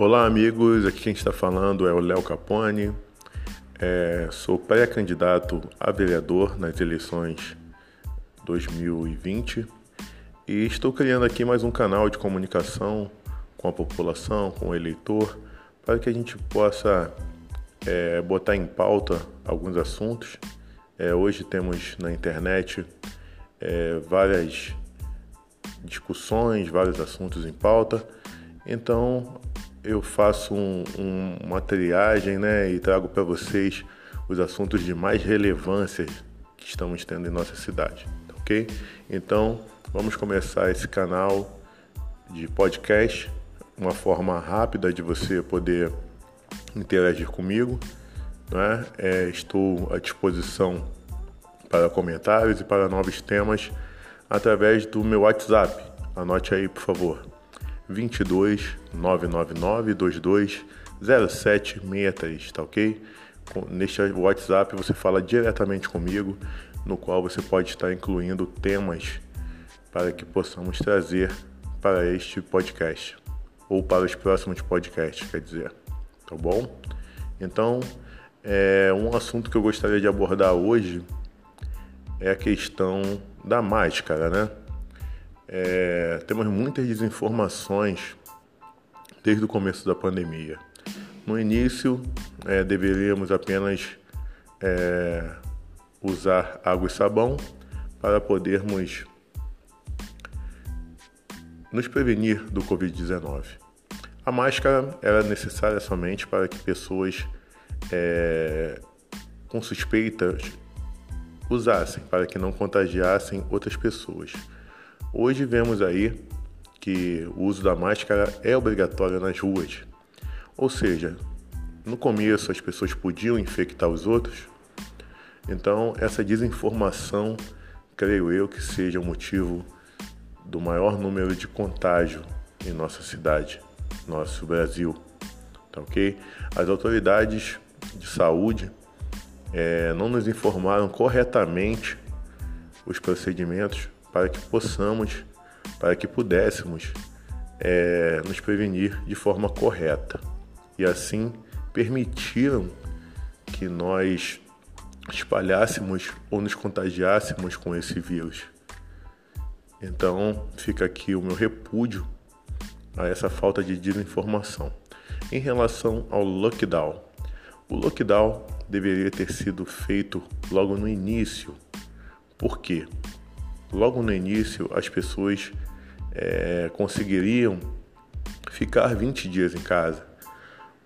Olá, amigos. Aqui quem está falando é o Léo Capone. É, sou pré-candidato a vereador nas eleições 2020 e estou criando aqui mais um canal de comunicação com a população, com o eleitor, para que a gente possa é, botar em pauta alguns assuntos. É, hoje temos na internet é, várias discussões, vários assuntos em pauta. Então, eu faço um, um, uma triagem né, e trago para vocês os assuntos de mais relevância que estamos tendo em nossa cidade, ok? Então, vamos começar esse canal de podcast, uma forma rápida de você poder interagir comigo. Né? É, estou à disposição para comentários e para novos temas através do meu WhatsApp. Anote aí, por favor. 22 999 22 0763, tá ok? Neste WhatsApp você fala diretamente comigo, no qual você pode estar incluindo temas para que possamos trazer para este podcast ou para os próximos podcasts, quer dizer, tá bom? Então, é, um assunto que eu gostaria de abordar hoje é a questão da máscara, né? É, temos muitas desinformações desde o começo da pandemia. No início, é, deveríamos apenas é, usar água e sabão para podermos nos prevenir do Covid-19. A máscara era necessária somente para que pessoas é, com suspeitas usassem, para que não contagiassem outras pessoas. Hoje vemos aí que o uso da máscara é obrigatório nas ruas. Ou seja, no começo as pessoas podiam infectar os outros, então essa desinformação, creio eu, que seja o motivo do maior número de contágio em nossa cidade, nosso Brasil. Tá ok? As autoridades de saúde é, não nos informaram corretamente os procedimentos para que possamos, para que pudéssemos é, nos prevenir de forma correta e assim permitiram que nós espalhássemos ou nos contagiássemos com esse vírus. Então fica aqui o meu repúdio a essa falta de desinformação. Em relação ao lockdown, o lockdown deveria ter sido feito logo no início. Por quê? Logo no início as pessoas é, conseguiriam ficar 20 dias em casa.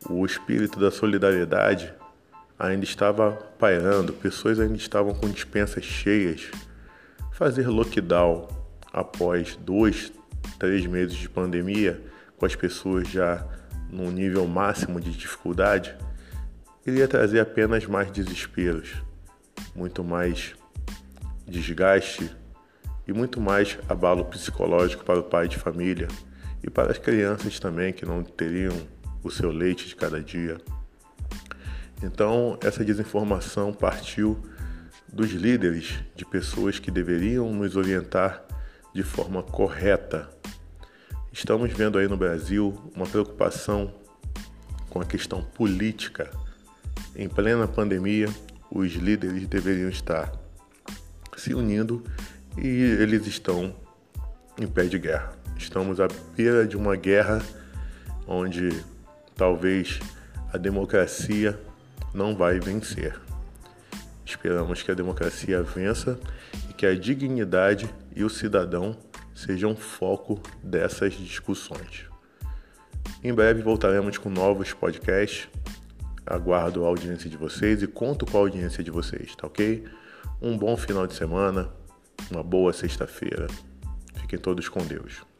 O espírito da solidariedade ainda estava pairando, pessoas ainda estavam com dispensas cheias. Fazer lockdown após dois, três meses de pandemia, com as pessoas já num nível máximo de dificuldade, iria trazer apenas mais desesperos, muito mais desgaste e muito mais abalo psicológico para o pai de família e para as crianças também que não teriam o seu leite de cada dia. Então, essa desinformação partiu dos líderes, de pessoas que deveriam nos orientar de forma correta. Estamos vendo aí no Brasil uma preocupação com a questão política. Em plena pandemia, os líderes deveriam estar se unindo e eles estão em pé de guerra. Estamos à beira de uma guerra onde talvez a democracia não vai vencer. Esperamos que a democracia vença e que a dignidade e o cidadão sejam foco dessas discussões. Em breve voltaremos com novos podcasts. Aguardo a audiência de vocês e conto com a audiência de vocês, tá ok? Um bom final de semana uma boa sexta-feira. Fiquem todos com Deus.